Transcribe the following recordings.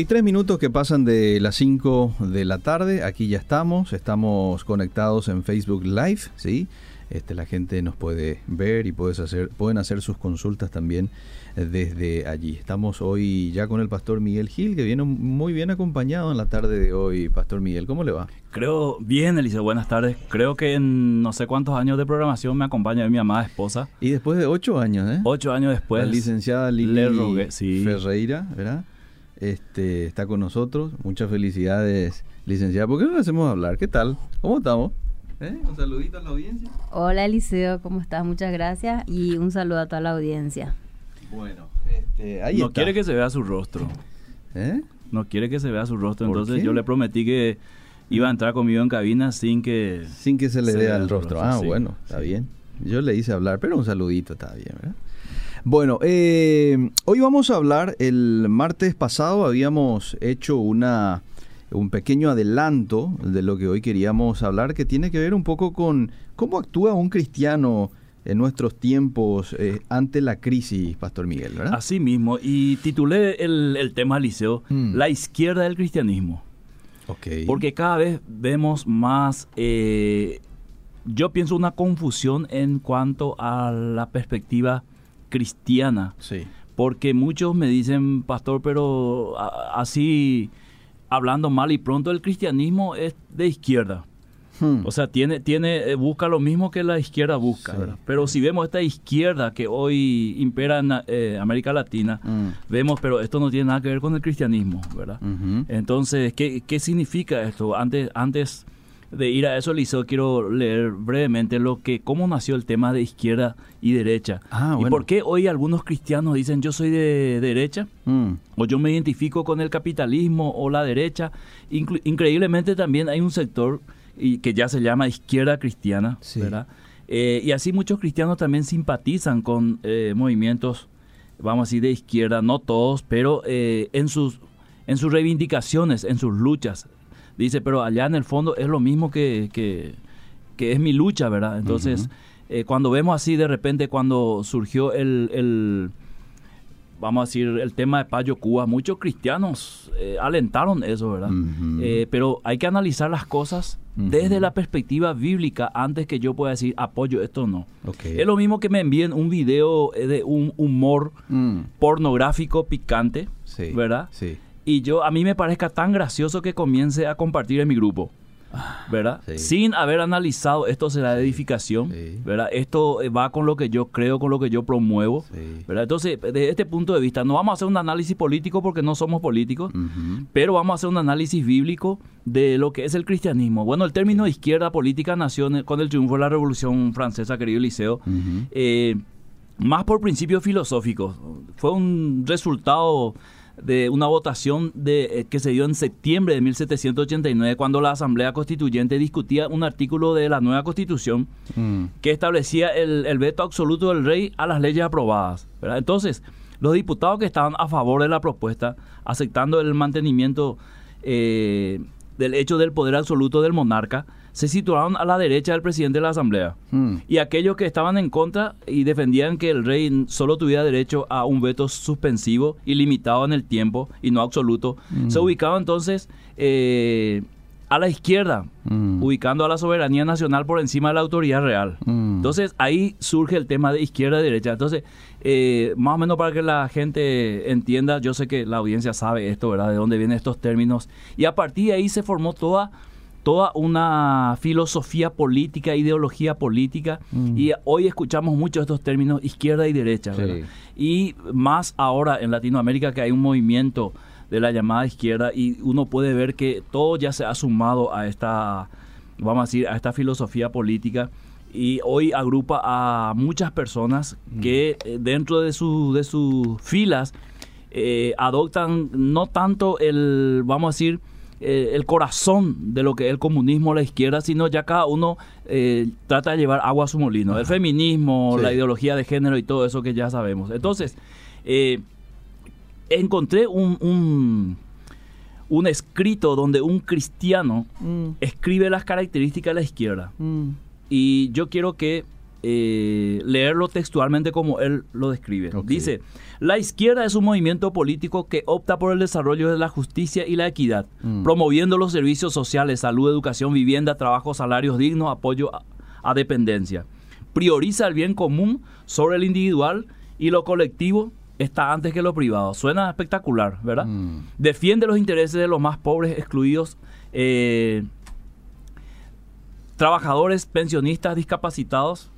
33 minutos que pasan de las 5 de la tarde, aquí ya estamos, estamos conectados en Facebook Live, ¿sí? Este, la gente nos puede ver y puedes hacer, pueden hacer sus consultas también desde allí. Estamos hoy ya con el pastor Miguel Gil, que viene muy bien acompañado en la tarde de hoy. Pastor Miguel, ¿cómo le va? Creo, bien, Eliseo, buenas tardes. Creo que en no sé cuántos años de programación me acompaña mi amada esposa. Y después de ocho años, ¿eh? Ocho años después. La licenciada Lili Ferreira, ¿verdad? Este, está con nosotros. Muchas felicidades, licenciada. ¿Por qué no le hacemos hablar? ¿Qué tal? ¿Cómo estamos? ¿Eh? Un saludito a la audiencia. Hola Eliseo, ¿cómo estás? Muchas gracias y un saludo a toda la audiencia. Bueno, este, ahí no quiere que se vea su rostro. ¿Eh? No quiere que se vea su rostro, entonces yo le prometí que iba a entrar conmigo en cabina sin que... Sin que se le vea el rostro. Ah, bueno, está bien. Yo le hice hablar, pero un saludito está bien, ¿verdad? Bueno, eh, hoy vamos a hablar, el martes pasado habíamos hecho una, un pequeño adelanto de lo que hoy queríamos hablar, que tiene que ver un poco con cómo actúa un cristiano en nuestros tiempos eh, ante la crisis, Pastor Miguel, ¿verdad? Así mismo, y titulé el, tema, Liceo, mm. La izquierda del cristianismo. Okay. Porque cada vez vemos más, eh, yo pienso una confusión en cuanto a la perspectiva cristiana. Sí. Porque muchos me dicen, pastor, pero así hablando mal y pronto el cristianismo es de izquierda. Hmm. O sea, tiene, tiene, eh, busca lo mismo que la izquierda busca. Pero si vemos esta izquierda que hoy impera en eh, América Latina, hmm. vemos, pero esto no tiene nada que ver con el cristianismo, ¿verdad? Entonces, ¿qué, ¿qué significa esto? Antes, antes de ir a eso, Liceo, quiero leer brevemente lo que, cómo nació el tema de izquierda y derecha. Ah, y por qué hoy algunos cristianos dicen yo soy de derecha, mm. o yo me identifico con el capitalismo o la derecha. increíblemente también hay un sector y, que ya se llama izquierda cristiana, ¿verdad? Eh, y así muchos cristianos también simpatizan con eh, movimientos, vamos a decir, de izquierda, no todos, pero eh, en sus en sus reivindicaciones, en sus luchas, dice, pero allá en el fondo es lo mismo que, que, es mi lucha, ¿verdad? Entonces, eh, cuando vemos así de repente, cuando surgió el, el, vamos a decir, el tema de Payo Cuba, muchos cristianos eh, alentaron eso, ¿verdad? Eh, pero hay que analizar las cosas desde la perspectiva bíblica antes que yo pueda decir apoyo esto no. Es lo mismo que me envíen un video de un humor mm. pornográfico picante, ¿verdad? Sí y yo a mí me parezca tan gracioso que comience a compartir en mi grupo. ¿Verdad? Sin haber analizado esto será de edificación, ¿verdad? Esto eh, va con lo que yo creo, con lo que yo promuevo, ¿verdad? Entonces, desde este punto de vista, no vamos a hacer un análisis político porque no somos políticos, pero vamos a hacer un análisis bíblico de lo que es el cristianismo. Bueno, el término izquierda política nació con el triunfo de la Revolución Francesa, querido Liceo, eh, más por principios filosóficos. Fue un resultado de una votación de, eh, que se dio en septiembre de 1789 cuando la Asamblea Constituyente discutía un artículo de la nueva Constitución mm. que establecía el, veto absoluto del rey a las leyes aprobadas. Entonces, los diputados que estaban a favor de la propuesta, aceptando el mantenimiento eh, del hecho del poder absoluto del monarca, se situaron a la derecha del presidente de la Asamblea. Hmm. Y aquellos que estaban en contra y defendían que el rey solo tuviera derecho a un veto suspensivo y limitado en el tiempo y no absoluto, se hmm. ubicaban entonces eh, a la izquierda, hmm. ubicando a la soberanía nacional por encima de la autoridad real. Entonces ahí surge el tema de izquierda-derecha. Entonces, eh, más o menos para que la gente entienda, yo sé que la audiencia sabe esto, ¿verdad? De dónde vienen estos términos. Y a partir de ahí se formó toda toda una filosofía política, ideología política, mm. y hoy escuchamos mucho estos términos izquierda y derecha, Y más ahora en Latinoamérica que hay un movimiento de la llamada izquierda y uno puede ver que todo ya se ha sumado a esta, vamos a decir, a esta filosofía política y hoy agrupa a muchas personas mm. que eh, dentro de, su, de sus filas eh, adoptan no tanto el, vamos a decir, eh, el corazón de lo que es el comunismo, la izquierda, sino ya cada uno trata de llevar agua a su molino. El feminismo, la ideología de género y todo eso que ya sabemos. Entonces, encontré un, un, escrito donde un cristiano mm. escribe las características de la izquierda. Mm y yo quiero que eh, leerlo textualmente como él lo describe. Dice, la izquierda es un movimiento político que opta por el desarrollo de la justicia y la equidad, mm. promoviendo los servicios sociales, salud, educación, vivienda, trabajo, salarios dignos, apoyo a, dependencia. Prioriza el bien común sobre el individual y lo colectivo está antes que lo privado. Suena espectacular, ¿verdad? Mm. Defiende los intereses de los más pobres, excluidos, eh, trabajadores, pensionistas, discapacitados.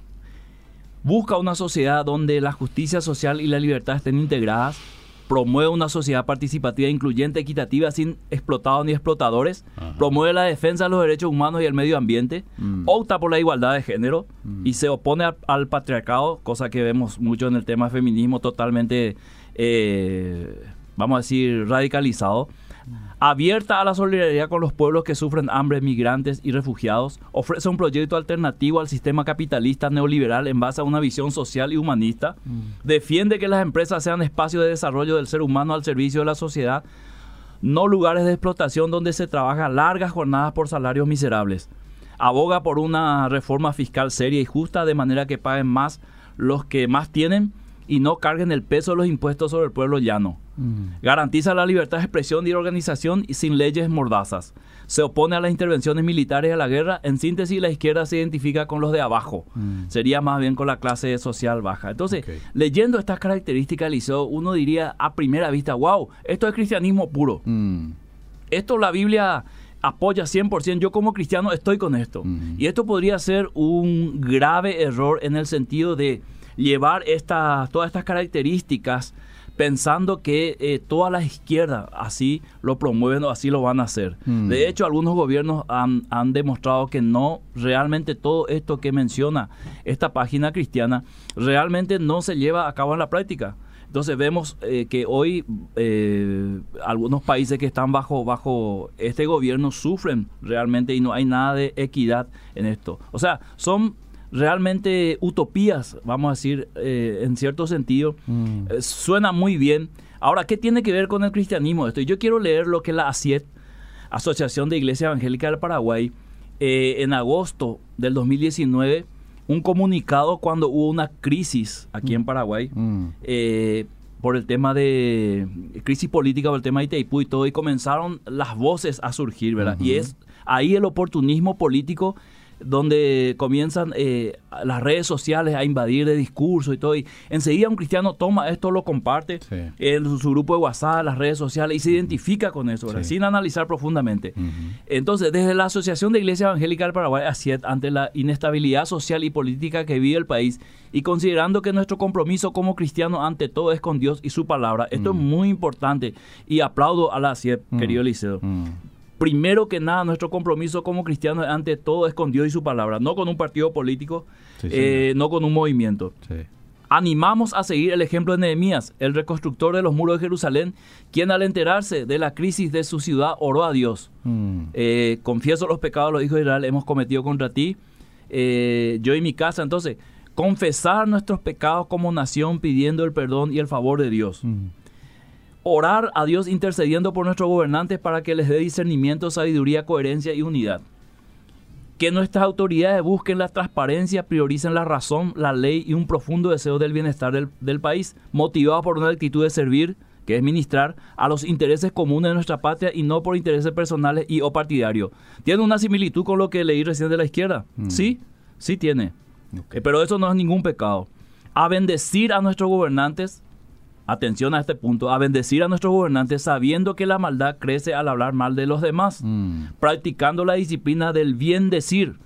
Busca una sociedad donde la justicia social y la libertad estén integradas. Promueve una sociedad participativa, incluyente, equitativa, sin explotados ni explotadores. Promueve la defensa de los derechos humanos y el medio ambiente. Mm. Opta por la igualdad de género mm. y se opone al, patriarcado, cosa que vemos mucho en el tema feminismo totalmente, eh, vamos a decir, radicalizado abierta a la solidaridad con los pueblos que sufren hambre, migrantes y refugiados, ofrece un proyecto alternativo al sistema capitalista neoliberal en base a una visión social y humanista, mm. defiende que las empresas sean espacios de desarrollo del ser humano al servicio de la sociedad, no lugares de explotación donde se trabaja largas jornadas por salarios miserables. Aboga por una reforma fiscal seria y justa de manera que paguen más los que más tienen y no carguen el peso de los impuestos sobre el pueblo llano. Mm. Garantiza la libertad de expresión y organización y sin leyes mordazas. Se opone a las intervenciones militares y a la guerra. En síntesis, la izquierda se identifica con los de abajo. Mm. Sería más bien con la clase social baja. Entonces, leyendo estas características Liceo, uno diría a primera vista, wow, esto es cristianismo puro. Mm. Esto la Biblia apoya 100%. Yo como cristiano estoy con esto. Y esto podría ser un grave error en el sentido de llevar todas estas características pensando que eh, toda la izquierda así lo promueven o así lo van a hacer. Mm. De hecho, algunos gobiernos han, han, demostrado que no, realmente todo esto que menciona esta página cristiana, realmente no se lleva a cabo en la práctica. Entonces vemos eh, que hoy eh, algunos países que están bajo, bajo este gobierno sufren realmente y no hay nada de equidad en esto. O sea, son realmente utopías, vamos a decir, eh, en cierto sentido. Mm. Eh, suena muy bien. Ahora, ¿qué tiene que ver con el cristianismo esto? Yo quiero leer lo que la ACIET, Asociación de Iglesia Evangélica del Paraguay, eh, en agosto del 2019, un comunicado cuando hubo una crisis aquí en mm. Paraguay. Mm. por el tema de crisis política, por el tema de Itaipú y todo, y comenzaron las voces a surgir, ¿verdad? Y es ahí el oportunismo político donde comienzan eh, las redes sociales a invadir de discurso y todo. Y enseguida un cristiano toma esto, lo comparte en su, grupo de WhatsApp, las redes sociales, y se identifica con eso, sin analizar profundamente. Entonces, desde la Asociación de Iglesia Evangélica del Paraguay, ante la inestabilidad social y política que vive el país, y considerando que nuestro compromiso como cristiano ante todo es con Dios y su palabra, esto es muy importante, y aplaudo a la CIEP, querido Liceo primero que nada, nuestro compromiso como cristianos ante todo es con Dios y su palabra, no con un partido político, eh, no con un movimiento. Animamos a seguir el ejemplo de Nehemías, el reconstructor de los muros de Jerusalén, quien al enterarse de la crisis de su ciudad oró a Dios. Mm. Eh, confieso los pecados de los hijos de Israel hemos cometido contra ti, eh, yo y mi casa. Entonces, confesar nuestros pecados como nación pidiendo el perdón y el favor de Dios. Mm orar a Dios intercediendo por nuestros gobernantes para que les dé discernimiento, sabiduría, coherencia y unidad. Que nuestras autoridades busquen la transparencia, prioricen la razón, la ley y un profundo deseo del bienestar del, país, motivado por una actitud de servir, que es ministrar a los intereses comunes de nuestra patria y no por intereses personales y o partidarios. ¿Tiene una similitud con lo que leí recién de la izquierda? Mm. Sí, sí tiene. Eh, pero eso no es ningún pecado. A bendecir a nuestros gobernantes, atención a este punto, a bendecir a nuestros gobernantes sabiendo que la maldad crece al hablar mal de los demás, mm. practicando la disciplina del bien decir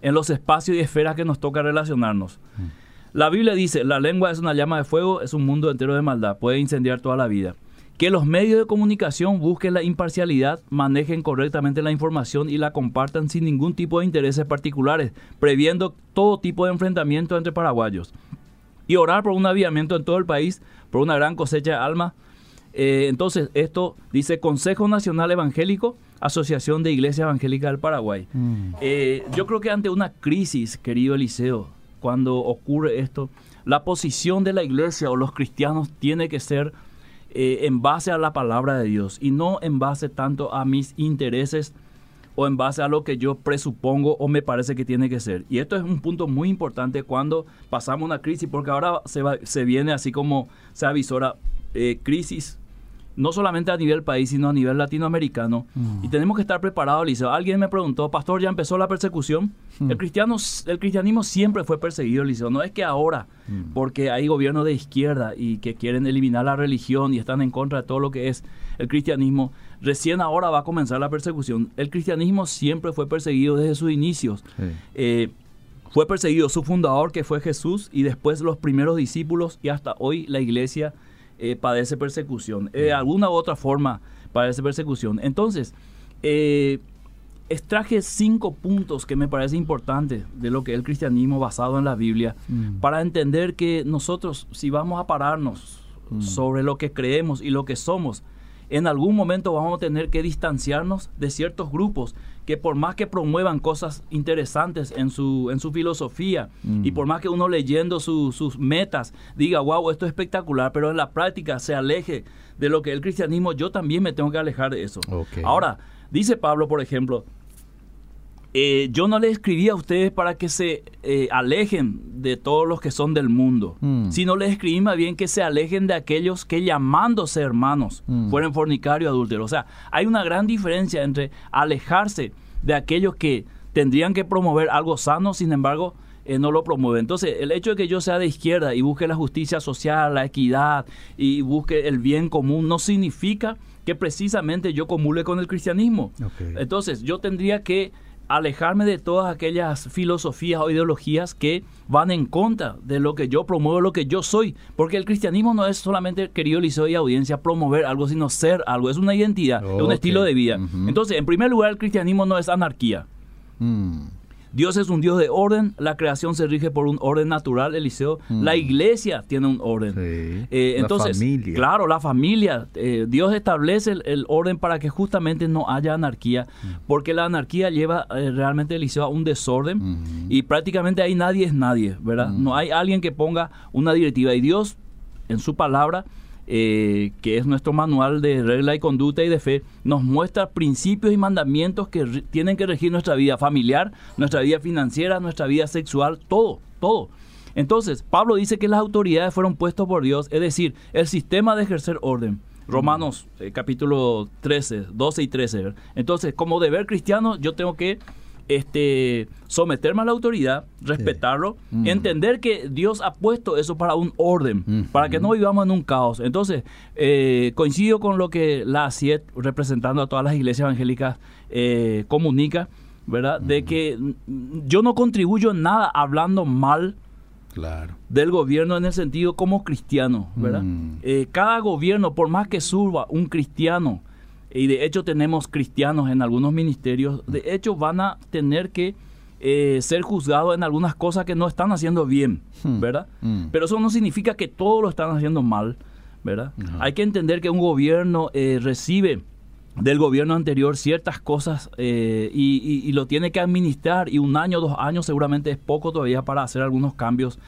en los espacios y esferas que nos toca relacionarnos. Mm. La Biblia dice, la lengua es una llama de fuego, es un mundo entero de maldad, puede incendiar toda la vida. que los medios de comunicación busquen la imparcialidad, manejen correctamente la información y la compartan sin ningún tipo de intereses particulares, previendo todo tipo de enfrentamiento entre paraguayos. Y orar por un aviamiento en todo el país, por una gran cosecha de almas. Eh, entonces, esto dice Consejo Nacional Evangélico, Asociación de Iglesia Evangélica del Paraguay. Mm. Eh, yo creo que ante una crisis, querido Eliseo, cuando ocurre esto, la posición de la iglesia o los cristianos tiene que ser eh, en base a la palabra de Dios y no en base tanto a mis intereses o en base a lo que yo presupongo o me parece que tiene que ser. Y esto es un punto muy importante cuando pasamos una crisis, porque ahora se, se viene así como se avisora eh, crisis no solamente a nivel país, sino a nivel latinoamericano. Mm. Y tenemos que estar preparados, Liceo. Alguien me preguntó, pastor, ¿ya empezó la persecución? Mm. El, cristiano, el cristianismo siempre fue perseguido, Liceo. No es que ahora, mm. porque hay gobiernos de izquierda y que quieren eliminar la religión y están en contra de todo lo que es el cristianismo, recién ahora va a comenzar la persecución. El cristianismo siempre fue perseguido desde sus inicios. Eh, fue perseguido su fundador, que fue Jesús, y después los primeros discípulos, y hasta hoy la iglesia eh, padece persecución. Eh, de alguna u otra forma padece persecución. Entonces, eh, extraje cinco puntos que me parece importantes de lo que es el cristianismo basado en la Biblia mm. para entender que nosotros, si vamos a pararnos mm. sobre lo que creemos y lo que somos, en algún momento vamos a tener que distanciarnos de ciertos grupos que por más que promuevan cosas interesantes en su, en su filosofía mm. y por más que uno leyendo sus metas diga, wow, esto es espectacular, pero en la práctica se aleje de lo que es el cristianismo, yo también me tengo que alejar de eso. Ahora, dice Pablo, por ejemplo, eh, yo no les escribí a ustedes para que se eh, alejen de todos los que son del mundo, mm. sino les escribí más bien que se alejen de aquellos que llamándose hermanos mm. fueron fornicarios adúlteros. O sea, hay una gran diferencia entre alejarse de aquellos que tendrían que promover algo sano, sin embargo, eh, no lo promueven. Entonces, el hecho de que yo sea de izquierda y busque la justicia social, la equidad y busque el bien común, no significa que precisamente yo comule con el cristianismo. Entonces, yo tendría que alejarme de todas aquellas filosofías o ideologías que van en contra de lo que yo promuevo, lo que yo soy. Porque el cristianismo no es solamente, querido Liceo y audiencia, promover algo, sino ser algo. Es una identidad, es un estilo de vida. Entonces, en primer lugar, el cristianismo no es anarquía. Mm. Dios es un Dios de orden, la creación se rige por un orden natural, Eliseo. Mm. La iglesia tiene un orden. Eh, entonces, claro, la familia. Eh, Dios establece el, orden para que justamente no haya anarquía, mm. porque la anarquía lleva eh, realmente, Eliseo, a un desorden mm. y prácticamente ahí nadie es nadie, ¿verdad? No hay alguien que ponga una directiva y Dios, en su palabra, eh, que es nuestro manual de regla y conducta y de fe, nos muestra principios y mandamientos que tienen que regir nuestra vida familiar, nuestra vida financiera, nuestra vida sexual, todo, todo. Entonces, Pablo dice que las autoridades fueron puestas por Dios, es decir, el sistema de ejercer orden. Romanos eh, capítulo 13, 12 y 13. Entonces, como deber cristiano, yo tengo que este, someterme a la autoridad, respetarlo, mm. entender que Dios ha puesto eso para un orden, mm. para que no vivamos en un caos. Entonces, eh, coincido con lo que la CIET, representando a todas las iglesias evangélicas, eh, comunica, ¿verdad? De mm. que yo no contribuyo en nada hablando mal Claro. del gobierno en el sentido como cristiano, ¿verdad? Eh, cada gobierno, por más que suba un cristiano y de hecho tenemos cristianos en algunos ministerios, de hecho van a tener que eh, ser juzgados en algunas cosas que no están haciendo bien, hmm. ¿verdad? Hmm. Pero eso no significa que todo lo están haciendo mal, ¿verdad? Hay que entender que un gobierno eh, recibe del gobierno anterior ciertas cosas eh, y, lo tiene que administrar y un año, dos años seguramente es poco todavía para hacer algunos cambios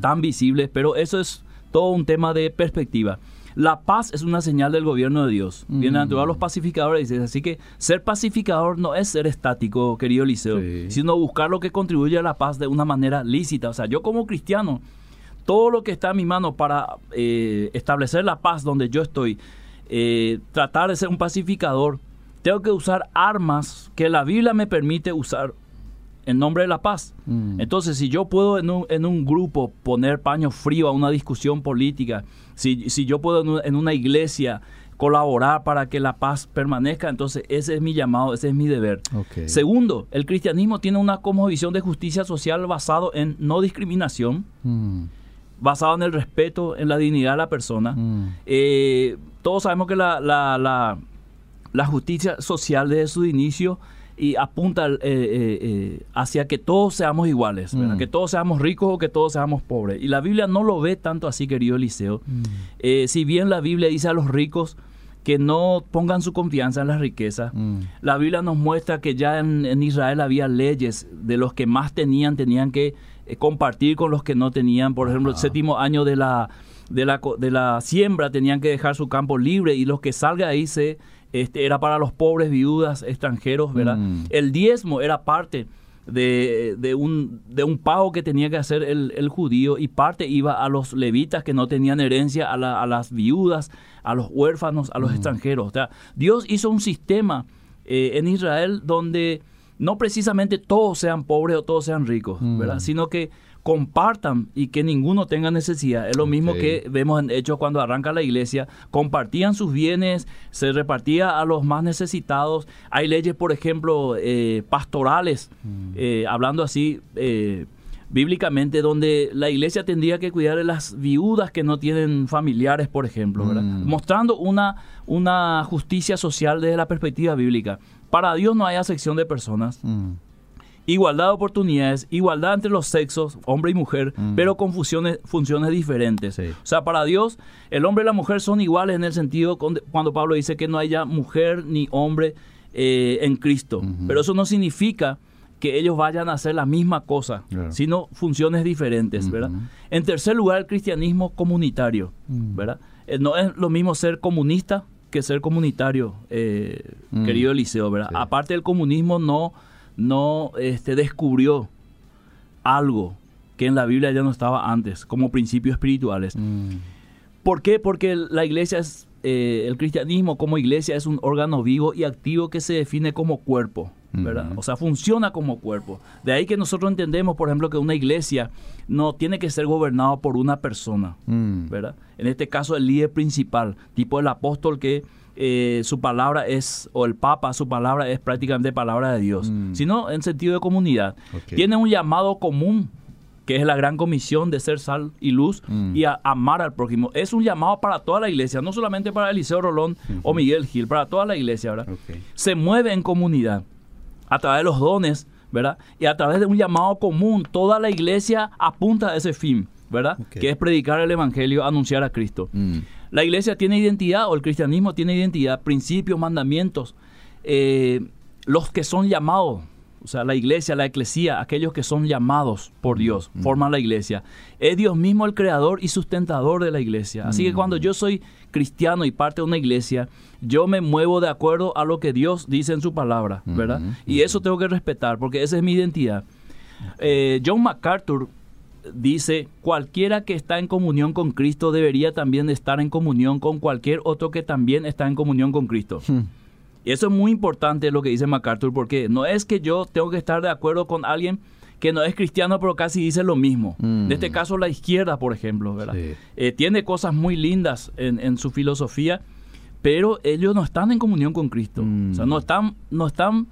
tan visibles, pero eso es todo un tema de perspectiva. La paz es una señal del gobierno de Dios. Vienen a todos los pacificadores. Así que ser pacificador no es ser estático, querido Liceo, sino buscar lo que contribuye a la paz de una manera lícita. O sea, yo como cristiano, todo lo que está en mi mano para eh, establecer la paz donde yo estoy, eh, tratar de ser un pacificador, tengo que usar armas que la Biblia me permite usar en nombre de la paz. Mm. Entonces, si yo puedo en un, en un, grupo poner paño frío a una discusión política, si, si yo puedo en una iglesia colaborar para que la paz permanezca, entonces ese es mi llamado, ese es mi deber. Segundo, el cristianismo tiene una visión de justicia social basado en no discriminación, mm. basado en el respeto, en la dignidad de la persona. Mm. Eh, todos sabemos que la, la, la, la justicia social desde su inicio y apunta eh, eh, eh, hacia que todos seamos iguales, mm. que todos seamos ricos o que todos seamos pobres. Y la Biblia no lo ve tanto así, querido Eliseo. Mm. si bien la Biblia dice a los ricos que no pongan su confianza en las riquezas, mm. la Biblia nos muestra que ya en, Israel había leyes de los que más tenían, tenían que compartir con los que no tenían. Por ejemplo, el séptimo año de la, de la, de la siembra tenían que dejar su campo libre y los que salga ahí se este, era para los pobres, viudas, extranjeros, ¿verdad? Mm. El diezmo era parte de, de, un, de un pago que tenía que hacer el, judío y parte iba a los levitas que no tenían herencia, a, a las viudas, a los huérfanos, a los mm. extranjeros. O sea, Dios hizo un sistema eh, en Israel donde no precisamente todos sean pobres o todos sean ricos, ¿verdad? Mm. Sino que compartan y que ninguno tenga necesidad. Es lo mismo que vemos en Hechos cuando arranca la iglesia. Compartían sus bienes, se repartía a los más necesitados. Hay leyes, por ejemplo, eh, pastorales, mm. eh, hablando así eh, bíblicamente, donde la iglesia tendría que cuidar de las viudas que no tienen familiares, por ejemplo, mm. mostrando una, una justicia social desde la perspectiva bíblica. Para Dios no hay acepción de personas. Mm igualdad de oportunidades, igualdad entre los sexos, hombre y mujer, mm. pero con funciones, funciones diferentes. O sea, para Dios, el hombre y la mujer son iguales en el sentido cuando Pablo dice que no haya mujer ni hombre eh, en Cristo. Pero eso no significa que ellos vayan a hacer la misma cosa, sino funciones diferentes, ¿verdad? En tercer lugar, el cristianismo comunitario, mm. ¿verdad? Eh, no es lo mismo ser comunista que ser comunitario, eh, mm. querido Eliseo, ¿verdad? Aparte del comunismo no no este, descubrió algo que en la Biblia ya no estaba antes, como principios espirituales. Mm. ¿Por qué? Porque la iglesia es, eh, el cristianismo como iglesia es un órgano vivo y activo que se define como cuerpo, ¿verdad? O sea, funciona como cuerpo. De ahí que nosotros entendemos, por ejemplo, que una iglesia no tiene que ser gobernada por una persona, mm. ¿verdad? En este caso, el líder principal, tipo el apóstol que eh, su palabra es, o el Papa, su palabra es prácticamente palabra de Dios, mm. sino en sentido de comunidad. Tiene un llamado común, que es la gran comisión de ser sal y luz mm. y amar al prójimo. Es un llamado para toda la iglesia, no solamente para Eliseo Rolón o Miguel Gil, para toda la iglesia, ¿verdad? Se mueve en comunidad a través de los dones, ¿verdad? Y a través de un llamado común, toda la iglesia apunta a ese fin, ¿verdad? Que es predicar el Evangelio, anunciar a Cristo. Mm. La iglesia tiene identidad o el cristianismo tiene identidad, principios, mandamientos. Eh, los que son llamados, o sea, la iglesia, la eclesía, aquellos que son llamados por Dios, forman la iglesia. Es Dios mismo el creador y sustentador de la iglesia. Así que cuando yo soy cristiano y parte de una iglesia, yo me muevo de acuerdo a lo que Dios dice en su palabra, ¿verdad? Y eso tengo que respetar porque esa es mi identidad. Eh, John MacArthur dice, cualquiera que está en comunión con Cristo debería también estar en comunión con cualquier otro que también está en comunión con Cristo. Hmm. Y eso es muy importante lo que dice MacArthur, porque no es que yo tengo que estar de acuerdo con alguien que no es cristiano, pero casi dice lo mismo. En este hmm. caso, la izquierda, por ejemplo, ¿verdad? Eh, tiene cosas muy lindas en, su filosofía, pero ellos no están en comunión con Cristo. O sea, no están, no están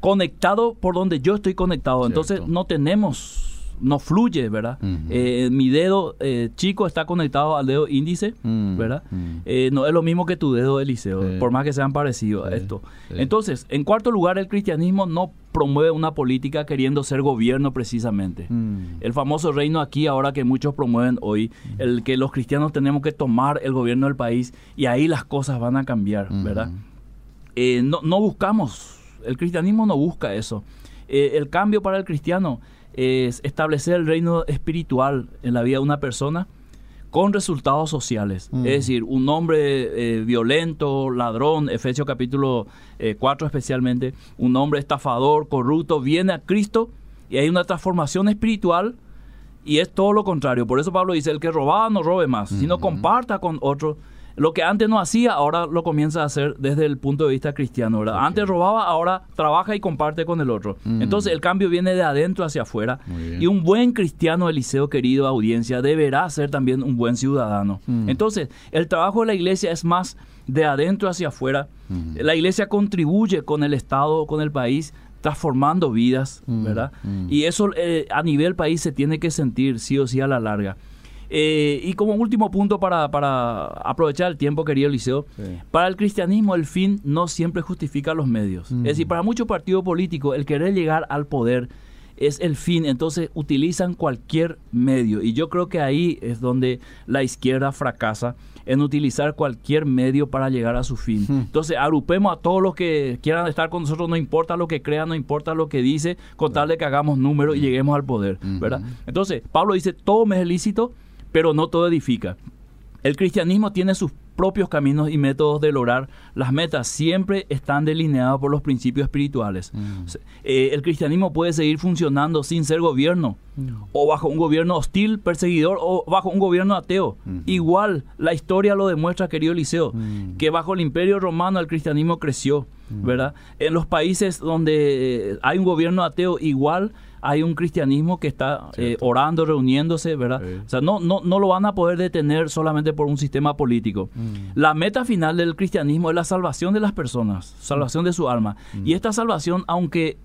conectados por donde yo estoy conectado. Entonces, no tenemos no fluye, ¿verdad? Eh, mi dedo eh, chico está conectado al dedo índice, mm, ¿verdad? Mm. Eh, no es lo mismo que tu dedo Eliseo, por más que sean parecidos a esto. Entonces, en cuarto lugar, el cristianismo no promueve una política queriendo ser gobierno precisamente. Mm. El famoso reino aquí, ahora que muchos promueven hoy, el que los cristianos tenemos que tomar el gobierno del país y ahí las cosas van a cambiar, ¿verdad? no, no buscamos, el cristianismo no busca eso. el cambio para el cristiano es establecer el reino espiritual en la vida de una persona con resultados sociales. Mm. Es decir, un hombre eh, violento, ladrón, Efesios capítulo 4 eh, especialmente, un hombre estafador, corrupto, viene a Cristo y hay una transformación espiritual y es todo lo contrario. Por eso Pablo dice, el que robaba no robe más, sino comparta con otros lo que antes no hacía, ahora lo comienza a hacer desde el punto de vista cristiano, ¿verdad? Antes robaba, ahora trabaja y comparte con el otro. Mm. Entonces el cambio viene de adentro hacia afuera. Y un buen cristiano, Eliseo, querido audiencia, deberá ser también un buen ciudadano. Mm. Entonces, el trabajo de la iglesia es más de adentro hacia afuera. Mm. La iglesia contribuye con el Estado, con el país, transformando vidas, ¿verdad? Y eso eh, a nivel país se tiene que sentir sí o sí a la larga. Eh, y como último punto para, aprovechar el tiempo, querido Liceo, para el cristianismo el fin no siempre justifica los medios. Es decir, para muchos partidos políticos el querer llegar al poder es el fin, entonces utilizan cualquier medio. Y yo creo que ahí es donde la izquierda fracasa en utilizar cualquier medio para llegar a su fin. Entonces, agrupemos a todos los que quieran estar con nosotros, no importa lo que crean, no importa lo que dice, con tal de que hagamos números y lleguemos al poder, ¿verdad? Entonces, Pablo dice, todo me es lícito, pero no todo edifica. El cristianismo tiene sus propios caminos y métodos de lograr las metas siempre están delineados por los principios espirituales. Mm. Eh, el cristianismo puede seguir funcionando sin ser gobierno, mm. o bajo un gobierno hostil, perseguidor, o bajo un gobierno ateo. Igual, la historia lo demuestra, querido Liceo, mm. que bajo el imperio romano el cristianismo creció, ¿verdad? En los países donde eh, hay un gobierno ateo, igual hay un cristianismo que está eh, orando, reuniéndose, ¿verdad? O sea, no, no, no lo van a poder detener solamente por un sistema político. Mm. La meta final del cristianismo es la salvación de las personas, salvación de su alma. Mm. Y esta salvación, aunque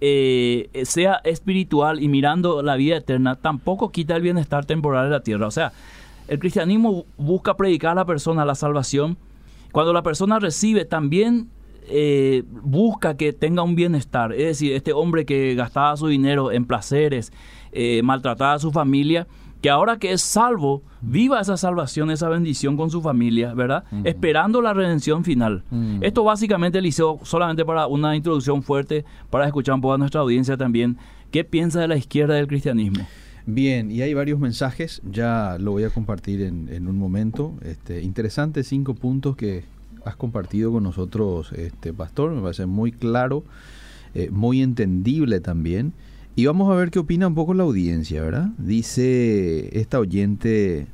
eh, sea espiritual y mirando la vida eterna, tampoco quita el bienestar temporal de la tierra. O sea, el cristianismo busca predicar a la persona la salvación. Cuando la persona recibe, también eh, busca que tenga un bienestar. Es decir, este hombre que gastaba su dinero en placeres, eh, maltrataba a su familia, que ahora que es salvo, viva esa salvación, esa bendición con su familia, ¿verdad? Esperando la redención final. Esto básicamente, Eliseo, solamente para una introducción fuerte, para escuchar un poco a nuestra audiencia también, ¿qué piensa de la izquierda del cristianismo? Bien, y hay varios mensajes, ya lo voy a compartir en, en un momento. Este, interesantes cinco puntos que has compartido con nosotros, este pastor, me parece muy claro, eh, muy entendible también. Y vamos a ver qué opina un poco la audiencia, ¿verdad? Dice esta oyente,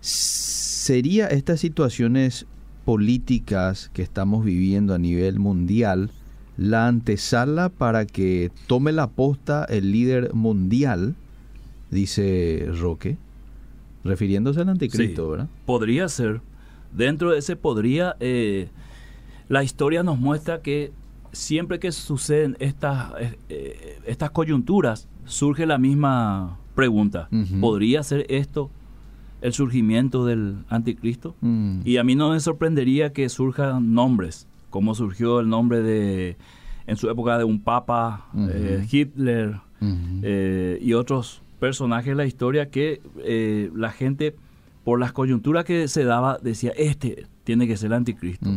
¿sería estas situaciones políticas que estamos viviendo a nivel mundial la antesala para que tome la posta el líder mundial? Dice Roque, refiriéndose al anticristo, ¿verdad? Podría ser, Dentro de ese podría, eh, la historia nos muestra que siempre que suceden estas, eh, eh, estas coyunturas, surge la misma pregunta. ¿Podría ser esto el surgimiento del anticristo? Mm. Y a mí no me sorprendería que surjan nombres, como surgió el nombre de, en su época, de un papa, Hitler y otros personajes de la historia que la gente por las coyunturas que se daba, decía, este tiene que ser el anticristo.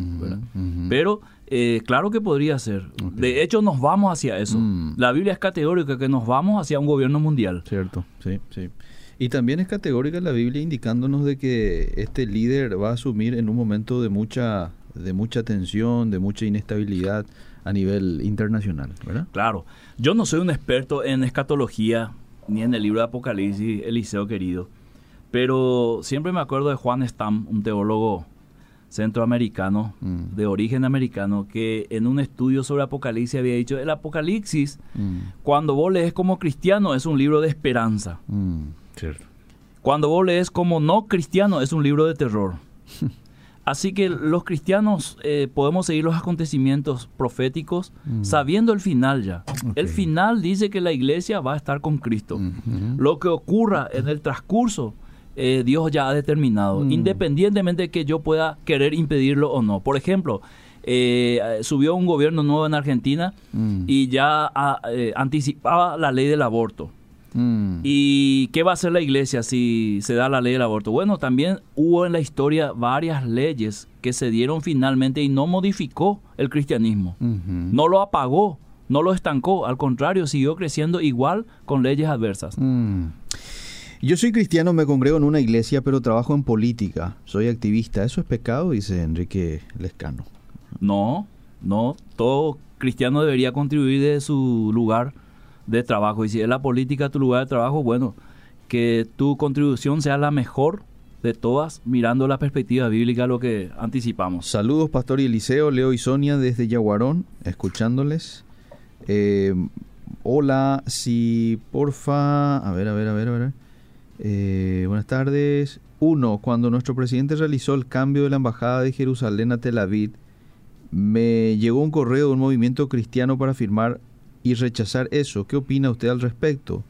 Pero eh, claro que podría ser. De hecho, nos vamos hacia eso. Mm. La Biblia es categórica que nos vamos hacia un gobierno mundial. Cierto, sí, sí. Y también es categórica la Biblia indicándonos de que este líder va a asumir en un momento de mucha, de mucha tensión, de mucha inestabilidad a nivel internacional, ¿verdad? Claro. Yo no soy un experto en escatología ni en el libro de Apocalipsis, Eliseo querido. Pero siempre me acuerdo de Juan Stam, un teólogo centroamericano, mm. de origen americano, que en un estudio sobre Apocalipsis había dicho, el Apocalipsis, mm. cuando vos lees como cristiano, es un libro de esperanza. Mm, cuando vos lees como no cristiano, es un libro de terror. Así que los cristianos eh, podemos seguir los acontecimientos proféticos sabiendo el final ya. El final dice que la iglesia va a estar con Cristo. Lo que ocurra en el transcurso eh, Dios ya ha determinado, mm. independientemente de que yo pueda querer impedirlo o no. Por ejemplo, eh, subió un gobierno nuevo en Argentina mm. y ya ah, eh, anticipaba la ley del aborto. Mm. ¿Y qué va a hacer la iglesia si se da la ley del aborto? Bueno, también hubo en la historia varias leyes que se dieron finalmente y no modificó el cristianismo. No lo apagó, no lo estancó, al contrario, siguió creciendo igual con leyes adversas. Yo soy cristiano, me congrego en una iglesia, pero trabajo en política. Soy activista. ¿Eso es pecado? Dice Enrique Lescano. No, no. Todo cristiano debería contribuir de su lugar de trabajo. Y si es la política tu lugar de trabajo, bueno, que tu contribución sea la mejor de todas, mirando la perspectiva bíblica, lo que anticipamos. Saludos, Pastor y Eliseo, Leo y Sonia desde Yaguarón, escuchándoles. Eh, hola, si porfa, a ver, a ver, a ver, a ver. Eh, buenas tardes. Uno, cuando nuestro presidente realizó el cambio de la embajada de Jerusalén a Tel Aviv, me llegó un correo de un movimiento cristiano para firmar y rechazar eso. ¿Qué opina usted al respecto?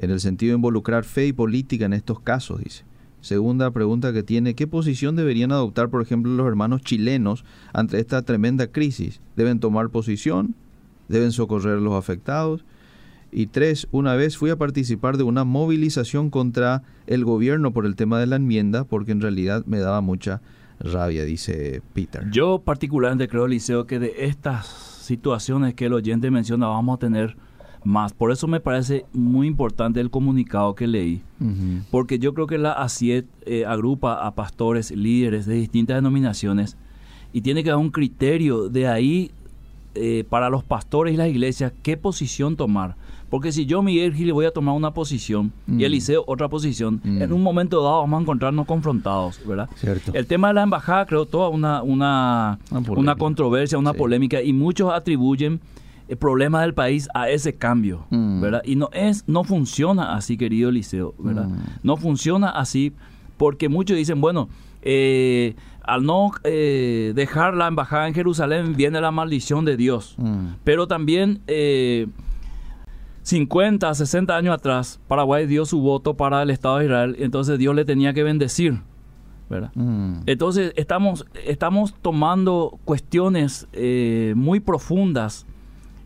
en el sentido de involucrar fe y política en estos casos, dice. Segunda pregunta que tiene, ¿qué posición deberían adoptar, por ejemplo, los hermanos chilenos ante esta tremenda crisis? ¿Deben tomar posición? ¿Deben socorrer a los afectados? Y tres, una vez fui a participar de una movilización contra el gobierno por el tema de la enmienda, porque en realidad me daba mucha rabia, dice Peter. Yo particularmente creo, Liceo, que de estas situaciones que el oyente menciona vamos a tener más. Por eso me parece muy importante el comunicado que leí, porque yo creo que la ACIET eh, agrupa a pastores, líderes de distintas denominaciones y tiene que dar un criterio de ahí eh, para los pastores y las iglesias qué posición tomar. Porque si yo, Miguel Gil, voy a tomar una posición y Eliseo otra posición, en un momento dado vamos a encontrarnos confrontados, ¿verdad? El tema de la embajada creo toda una, una, una, controversia, una polémica y muchos atribuyen el problema del país a ese cambio, mm. ¿verdad? Y no es no funciona así, querido Eliseo, ¿verdad? Mm. No funciona así porque muchos dicen, bueno, eh, al no eh, dejar la embajada en Jerusalén viene la maldición de Dios. Mm. Pero también 50, eh, 60 años atrás, Paraguay dio su voto para el Estado de Israel, entonces Dios le tenía que bendecir. ¿verdad? Entonces estamos, estamos tomando cuestiones muy profundas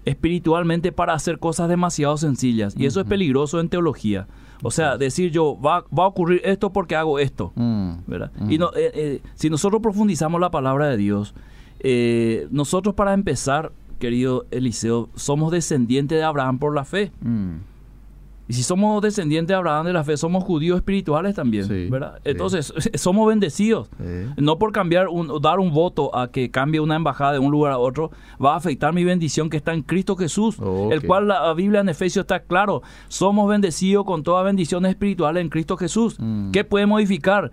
espiritualmente para hacer cosas demasiado sencillas. Y eso es peligroso en teología. O sea, decir yo, va, va a ocurrir esto porque hago esto. Mm, ¿verdad? Mm. Y no, eh, eh, si nosotros profundizamos la palabra de Dios, eh, nosotros para empezar, querido Eliseo, somos descendientes de Abraham por la fe. Mm. Y si somos descendientes de Abraham de la fe, somos judíos espirituales también, ¿verdad? Entonces, somos bendecidos. No por cambiar, un, dar un voto a que cambie una embajada de un lugar a otro, va a afectar mi bendición que está en Cristo Jesús, el cual la Biblia en Efesios está claro. Somos bendecidos con todas bendiciones espirituales en Cristo Jesús. Mm. ¿Qué puede modificar?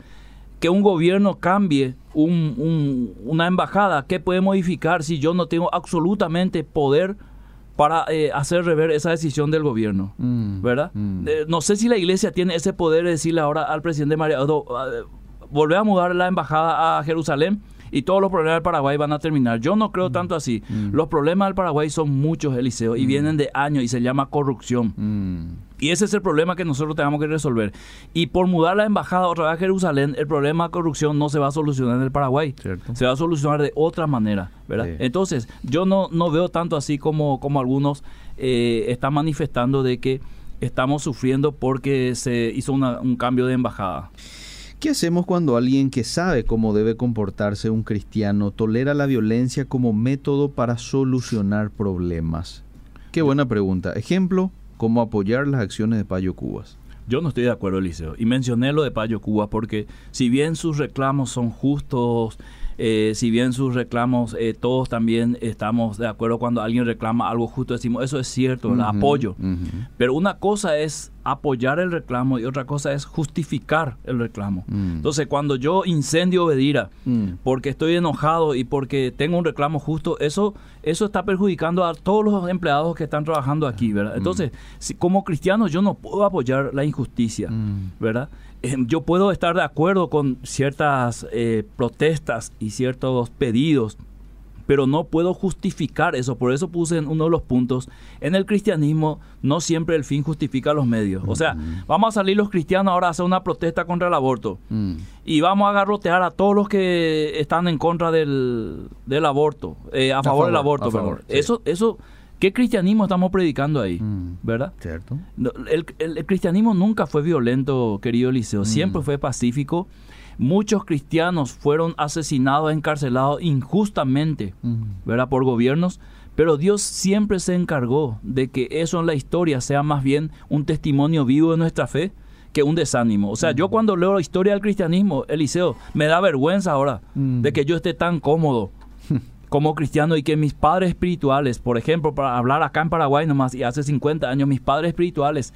Que un gobierno cambie una embajada. ¿Qué puede modificar si yo no tengo absolutamente poder? para eh, hacer rever esa decisión del gobierno, mm, ¿verdad? Mm. Eh, no sé si la iglesia tiene ese poder de decirle ahora al presidente María, uh, volver a mudar la embajada a Jerusalén y todos los problemas del Paraguay van a terminar. Yo no creo mm. tanto así. Los problemas del Paraguay son muchos, Eliseo, y vienen de años y se llama corrupción. Y ese es el problema que nosotros tenemos que resolver. Y por mudar la embajada otra vez a Jerusalén, el problema de corrupción no se va a solucionar en el Paraguay. Se va a solucionar de otra manera, ¿verdad? Entonces, yo no, no veo tanto así como, como algunos eh, están manifestando de que estamos sufriendo porque se hizo un cambio de embajada. ¿Qué hacemos cuando alguien que sabe cómo debe comportarse un cristiano tolera la violencia como método para solucionar problemas? Qué buena pregunta. Ejemplo, cómo apoyar las acciones de Payo Cubas. Yo no estoy de acuerdo, Eliseo. Y mencioné lo de Payo Cubas porque si bien sus reclamos son justos, eh, si bien sus reclamos, eh, todos también estamos de acuerdo cuando alguien reclama algo justo, decimos, eso es cierto, el apoyo. Pero una cosa es apoyar el reclamo y otra cosa es justificar el reclamo. Mm. Entonces, cuando yo incendio Bedira mm. porque estoy enojado y porque tengo un reclamo justo, eso, eso está perjudicando a todos los empleados que están trabajando aquí, ¿verdad? Mm. Entonces, si, como cristiano yo no puedo apoyar la injusticia, ¿verdad? Eh, yo puedo estar de acuerdo con ciertas eh, protestas y ciertos pedidos pero no puedo justificar eso. Por eso puse en uno de los puntos, en el cristianismo no siempre el fin justifica los medios. O sea, vamos a salir los cristianos ahora a hacer una protesta contra el aborto mm. y vamos a garrotear a todos los que están en contra del, aborto, eh, a, favor, del aborto. Favor, Eso, eso, ¿qué cristianismo estamos predicando ahí? Mm. ¿Verdad? Cierto. El, cristianismo nunca fue violento, querido Eliseo, siempre mm. fue pacífico muchos cristianos fueron asesinados, encarcelados injustamente, ¿verdad? Por gobiernos, pero Dios siempre se encargó de que eso en la historia sea más bien un testimonio vivo de nuestra fe que un desánimo. O sea, yo cuando leo la historia del cristianismo, Eliseo, me da vergüenza ahora de que yo esté tan cómodo como cristiano y que mis padres espirituales, por ejemplo, para hablar acá en Paraguay nomás, y hace 50 años, mis padres espirituales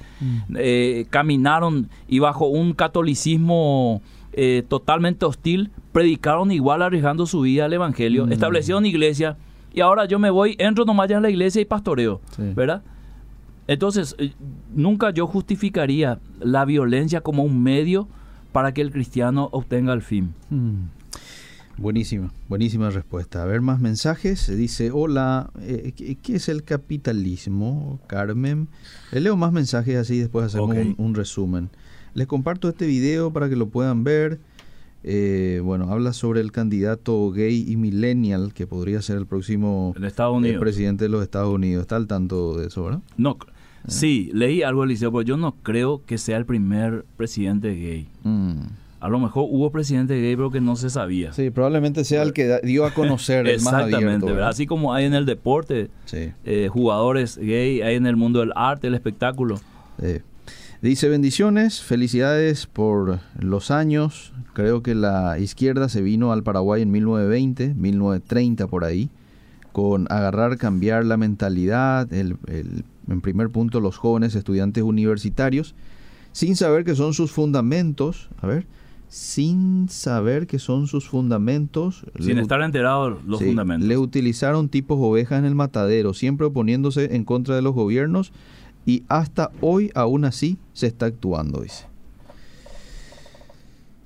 eh, caminaron y bajo un catolicismo eh, totalmente hostil, predicaron igual arriesgando su vida al Evangelio, mm. establecieron iglesia y ahora yo me voy, entro nomás ya en la iglesia y pastoreo, ¿verdad? Entonces, eh, nunca yo justificaría la violencia como un medio para que el cristiano obtenga el fin. Mm. Buenísima, buenísima respuesta. A ver, más mensajes. Dice, hola, eh, ¿qué es el capitalismo, Carmen? Le leo más mensajes así, después hacemos un, resumen. Les comparto este video para que lo puedan ver. Eh, bueno, habla sobre el candidato gay y millennial que podría ser el próximo presidente de los Estados Unidos. Está al tanto de eso, ¿verdad? No, sí, leí algo, Eliseo, pero yo no creo que sea el primer presidente gay. Mm a lo mejor hubo presidente gay, pero que no se sabía. Sí, probablemente sea el que dio a conocer el más abierto. Así como hay en el deporte eh, jugadores gay, hay en el mundo del arte, el espectáculo. Dice bendiciones, felicidades por los años. Creo que la izquierda se vino al Paraguay en 1920, 1930 por ahí, con agarrar, cambiar la mentalidad, el, en primer punto los jóvenes estudiantes universitarios, sin saber que son sus fundamentos. A ver, sin saber que son sus fundamentos. Sin estar enterados los fundamentos. Le utilizaron tipos ovejas en el matadero, siempre oponiéndose en contra de los gobiernos y hasta hoy aún así se está actuando, dice.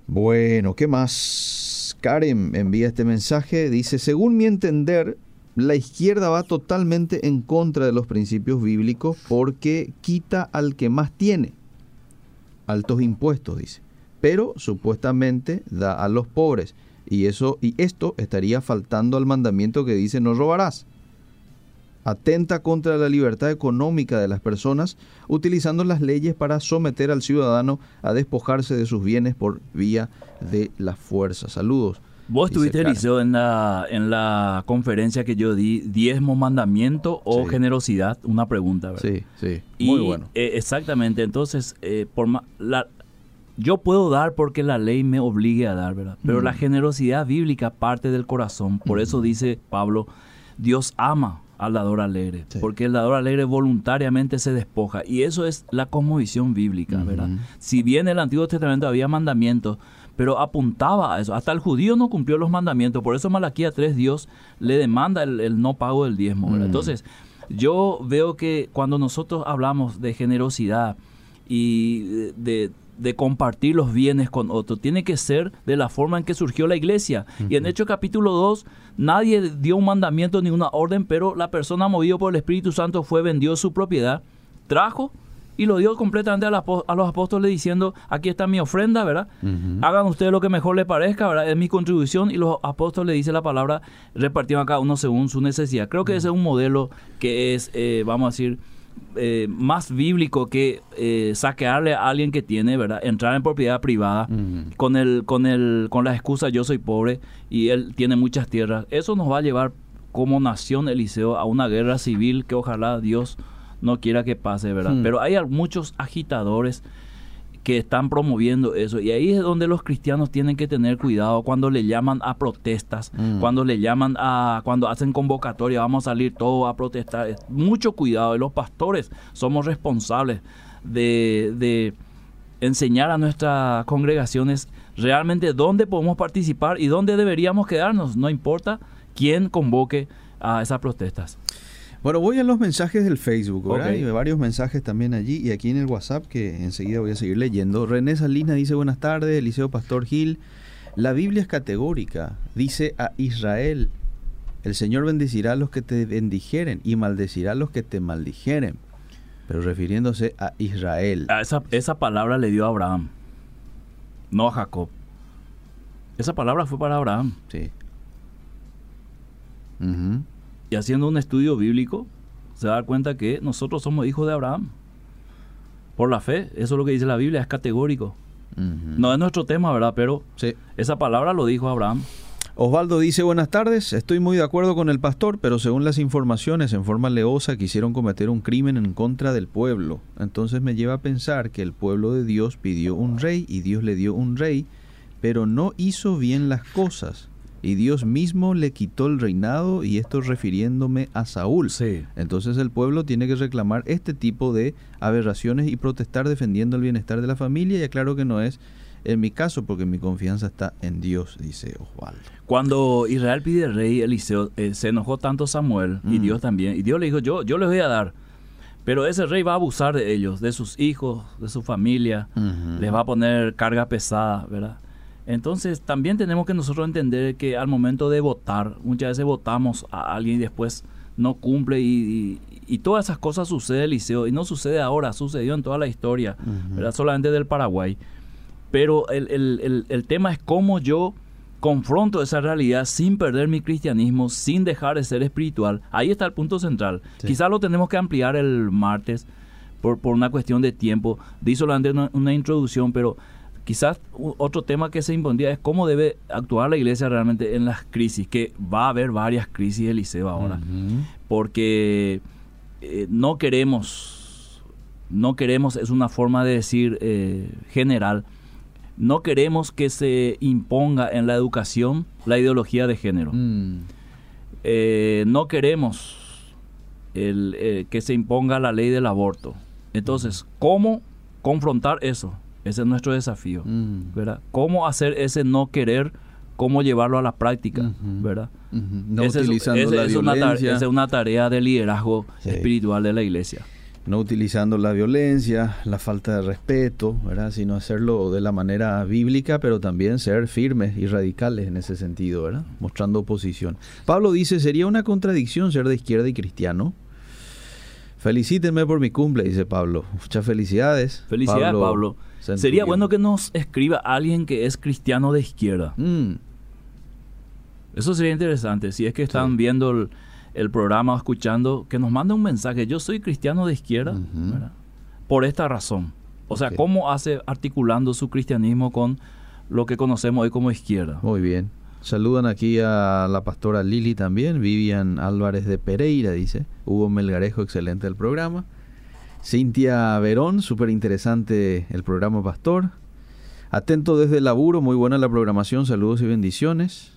Bueno, ¿qué más? Karen envía este mensaje, dice, según mi entender, la izquierda va totalmente en contra de los principios bíblicos porque quita al que más tiene. Altos impuestos, dice pero supuestamente da a los pobres. Y eso y esto estaría faltando al mandamiento que dice no robarás. Atenta contra la libertad económica de las personas, utilizando las leyes para someter al ciudadano a despojarse de sus bienes por vía de la fuerza. Saludos. Vos estuviste, Eliseo, en la, en la conferencia que yo di, diezmo mandamiento o generosidad, una pregunta, ¿verdad? Sí, sí, muy bueno. Eh, exactamente, entonces, eh, por la, yo puedo dar porque la ley me obligue a dar, ¿verdad? Pero la mm. generosidad bíblica parte del corazón. Por eso mm. dice Pablo, Dios ama al dador alegre, porque el dador alegre voluntariamente se despoja. Y eso es la cosmovisión bíblica, ¿verdad? Si bien en el Antiguo Testamento había mandamientos, pero apuntaba a eso. Hasta el judío no cumplió los mandamientos. Por eso Malaquía 3, Dios le demanda el, no pago del diezmo. ¿verdad? Mm. Entonces, yo veo que cuando nosotros hablamos de generosidad y de, de compartir los bienes con otros. Tiene que ser de la forma en que surgió la iglesia. Y en Hechos capítulo 2, nadie dio un mandamiento ni una orden, pero la persona movida por el Espíritu Santo fue, vendió su propiedad, trajo y lo dio completamente a, los apóstoles diciendo, aquí está mi ofrenda, ¿verdad? Hagan ustedes lo que mejor les parezca, ¿verdad? Es mi contribución y los apóstoles, dice la palabra, repartieron a cada uno según su necesidad. Creo que ese es un modelo que es, eh, vamos a decir, eh, más bíblico que eh, saquearle a alguien que tiene, ¿verdad? Entrar en propiedad privada con el con el con la excusa yo soy pobre y él tiene muchas tierras. Eso nos va a llevar como nación Eliseo a una guerra civil que ojalá Dios no quiera que pase, ¿verdad? Hmm. Pero hay muchos agitadores que están promoviendo eso. Y ahí es donde los cristianos tienen que tener cuidado cuando le llaman a protestas, mm. cuando le llaman a, cuando hacen convocatoria, vamos a salir todos a protestar. Mucho cuidado. Y los pastores somos responsables de, de enseñar a nuestras congregaciones realmente dónde podemos participar y dónde deberíamos quedarnos, no importa quién convoque a esas protestas. Bueno, voy a los mensajes del Facebook, ¿verdad? Hay varios mensajes también allí y aquí en el WhatsApp que enseguida voy a seguir leyendo. René Salina dice buenas tardes, Eliseo Pastor Gil. La Biblia es categórica, dice a Israel, el Señor bendecirá a los que te bendijeren y maldecirá a los que te maldijeren. Pero refiriéndose a Israel. Ah, esa, esa palabra le dio a Abraham, no a Jacob. Esa palabra fue para Abraham. Sí y haciendo un estudio bíblico, se va a dar cuenta que nosotros somos hijos de Abraham. Por la fe, eso es lo que dice la Biblia, es categórico. No es nuestro tema, ¿verdad? Pero esa palabra lo dijo Abraham. Osvaldo dice, buenas tardes, estoy muy de acuerdo con el pastor, pero según las informaciones en forma leosa quisieron cometer un crimen en contra del pueblo. Entonces me lleva a pensar que el pueblo de Dios pidió un rey y Dios le dio un rey, pero no hizo bien las cosas y Dios mismo le quitó el reinado y esto refiriéndome a Saúl. Sí. Entonces el pueblo tiene que reclamar este tipo de aberraciones y protestar defendiendo el bienestar de la familia y aclaro que no es en mi caso porque mi confianza está en Dios, dice Osvaldo. Cuando Israel pide rey, Eliseo, eh, se enojó tanto Samuel y mm. Dios también. Y Dios le dijo, yo, yo les voy a dar. Pero ese rey va a abusar de ellos, de sus hijos, de su familia. Les va a poner carga pesada, ¿verdad? Entonces también tenemos que nosotros entender que al momento de votar, muchas veces votamos a alguien y después no cumple y, todas esas cosas suceden el liceo y no sucede ahora, sucedió en toda la historia, solamente del Paraguay. Pero el, tema es cómo yo confronto esa realidad sin perder mi cristianismo, sin dejar de ser espiritual. Ahí está el punto central. Quizás lo tenemos que ampliar el martes por, por una cuestión de tiempo. Di solamente una, introducción, pero quizás otro tema que se impondría es cómo debe actuar la iglesia realmente en las crisis, que va a haber varias crisis de liceo ahora, porque eh, no queremos, no queremos, es una forma de decir eh, general, no queremos que se imponga en la educación la ideología de género. Mm. Eh, no queremos el, que se imponga la ley del aborto. Entonces, ¿cómo confrontar eso? Ese es nuestro desafío, mm. ¿verdad? ¿Cómo hacer ese no querer, cómo llevarlo a la práctica, ¿verdad? No utilizando la violencia. esa es una tarea de liderazgo espiritual de la iglesia. No utilizando la violencia, la falta de respeto, ¿verdad? Sino hacerlo de la manera bíblica, pero también ser firmes y radicales en ese sentido, ¿verdad? Mostrando oposición. Pablo dice, ¿sería una contradicción ser de izquierda y cristiano? Felicítenme por mi cumple, dice Pablo. Muchas felicidades. Felicidades, Pablo. Sería bueno que nos escriba alguien que es cristiano de izquierda. Mm. Eso sería interesante. Si es que están viendo el, programa escuchando, que nos mande un mensaje. Yo soy cristiano de izquierda por esta razón. O sea, ¿cómo hace articulando su cristianismo con lo que conocemos hoy como izquierda? Muy bien. Saludan aquí a la pastora Lili también, Vivian Álvarez de Pereira, dice. Hugo Melgarejo, excelente el programa. Cintia Verón, súper interesante el programa Pastor. Atento desde el laburo, muy buena la programación, saludos y bendiciones.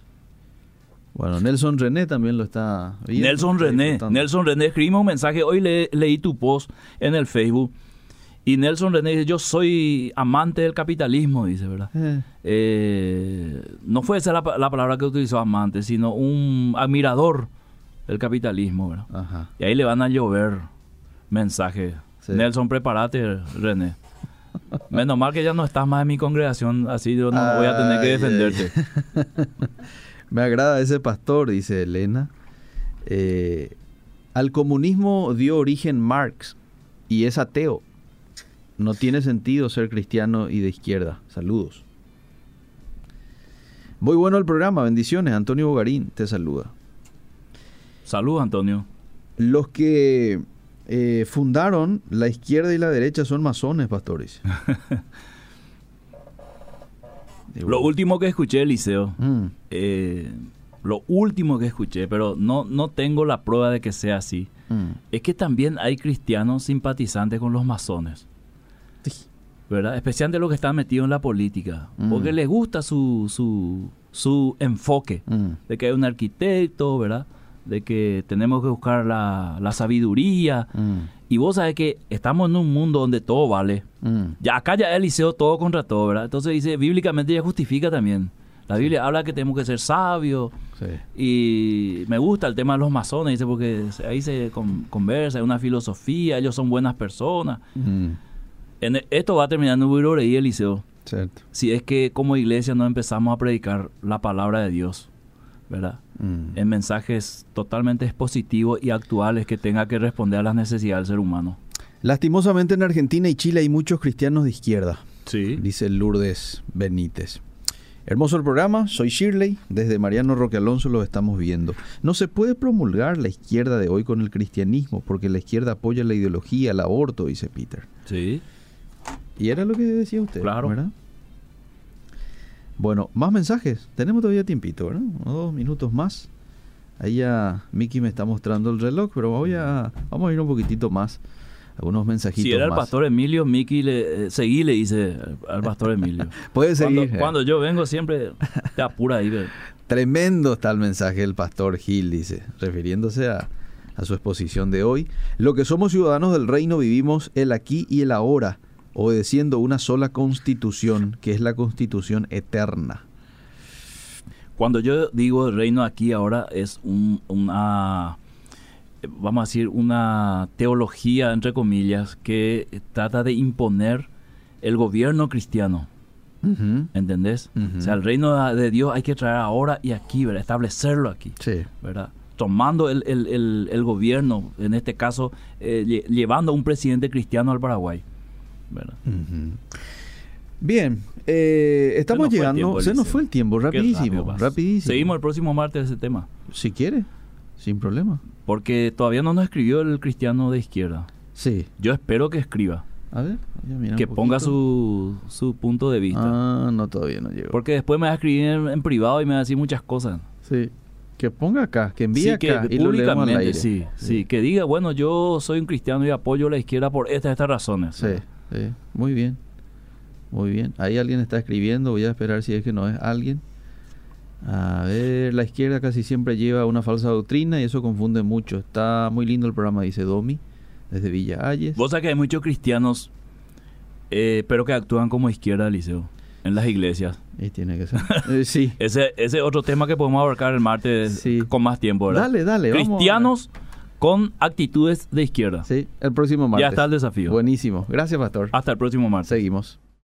Bueno, Nelson René también lo está viendo. Nelson René, Nelson René, escribimos un mensaje, hoy leí tu post en el Facebook y Nelson René dice, yo soy amante del capitalismo, dice, ¿verdad? Eh. Eh, no fue esa la, palabra que utilizó amante, sino un admirador del capitalismo, ¿verdad? Y ahí le van a llover mensajes. Nelson, prepárate, René. Menos mal que ya no estás más en mi congregación, así yo no voy a tener que defenderte. Me agrada ese pastor, dice Elena. Eh, al comunismo dio origen Marx y es ateo. No tiene sentido ser cristiano y de izquierda. Saludos. Muy bueno el programa, bendiciones. Antonio Bogarín te saluda. Saludos, Antonio. Los que eh, fundaron la izquierda y la derecha son masones, pastores. lo último que escuché, Eliseo, mm. eh, lo último que escuché, pero no, no tengo la prueba de que sea así, mm. es que también hay cristianos simpatizantes con los masones. ¿verdad? Especialmente los que están metidos en la política, mm. porque les gusta su, su, su enfoque, de que hay un arquitecto, ¿verdad? De que tenemos que buscar la, la sabiduría. Mm. Y vos sabés que estamos en un mundo donde todo vale. Ya acá ya Eliseo todo contra todo, ¿verdad? Entonces dice, bíblicamente ya justifica también. La Biblia habla que tenemos que ser sabios. Y me gusta el tema de los masones, dice, porque ahí se conversa, hay una filosofía, ellos son buenas personas. E, esto va a terminar en y Eliseo. Cierto. Si es que como iglesia no empezamos a predicar la palabra de Dios, ¿verdad? Mm. En mensajes totalmente expositivos y actuales que tenga que responder a las necesidades del ser humano. Lastimosamente en Argentina y Chile hay muchos cristianos de izquierda. Sí. Dice Lourdes Benítez. Hermoso el programa, soy Shirley, desde Mariano Roque Alonso lo estamos viendo. No se puede promulgar la izquierda de hoy con el cristianismo, porque la izquierda apoya la ideología, el aborto, dice Peter. Sí. Y era lo que decía usted, claro. ¿verdad? Bueno, más mensajes. Tenemos todavía tiempito, ¿verdad? dos minutos más. Ahí ya Miki me está mostrando el reloj, pero voy a, vamos a ir un poquitito más. Algunos mensajitos. Si era el pastor Emilio, Miki le, eh, seguí, le dice al pastor Emilio. Puede seguir. Cuando, cuando, yo vengo siempre te apura ahí. Tremendo está el mensaje del pastor Gil, dice, refiriéndose a, a su exposición de hoy. Lo que somos ciudadanos del reino vivimos el aquí y el ahora obedeciendo una sola constitución, que es la constitución eterna. Cuando yo digo el reino aquí ahora es una, vamos a decir, una teología, entre comillas, que trata de imponer el gobierno cristiano. ¿Entendés? O sea, el reino de Dios hay que traer ahora y aquí, ¿verdad? Establecerlo aquí. Sí. ¿Verdad? Tomando el, el, el, gobierno, en este caso, eh, llevando a un presidente cristiano al Paraguay. ¿Verdad? Bien, eh, estamos llegando. se nos fue el tiempo, rapidísimo, rapidísimo. Seguimos el próximo martes ese tema. Si quiere, sin problema. Porque todavía no nos escribió el cristiano de izquierda. Sí. Yo espero que escriba. A ver, que ponga su, su punto de vista. Ah, no, todavía no llegó. Porque después me va a escribir en, privado y me va a decir muchas cosas. Sí. Que ponga acá, que envíe acá y públicamente, Sí, sí, que diga, bueno, yo soy un cristiano y apoyo a la izquierda por estas, estas razones. Sí, sí, muy bien. Muy bien. Ahí alguien está escribiendo, voy a esperar si es que no es alguien. A ver, la izquierda casi siempre lleva una falsa doctrina y eso confunde mucho. Está muy lindo el programa, dice Domi desde Villa Ayes. Vos sabés que hay muchos cristianos, eh, pero que actúan como izquierda, Liceo, en las iglesias. Y tiene que ser. Eh, sí. Ese es otro tema que podemos abarcar el martes con más tiempo, ¿verdad? Dale, dale. Cristianos con actitudes de izquierda. Sí, el próximo martes. Ya está el desafío. Buenísimo. Gracias, pastor. Hasta el próximo martes. Seguimos.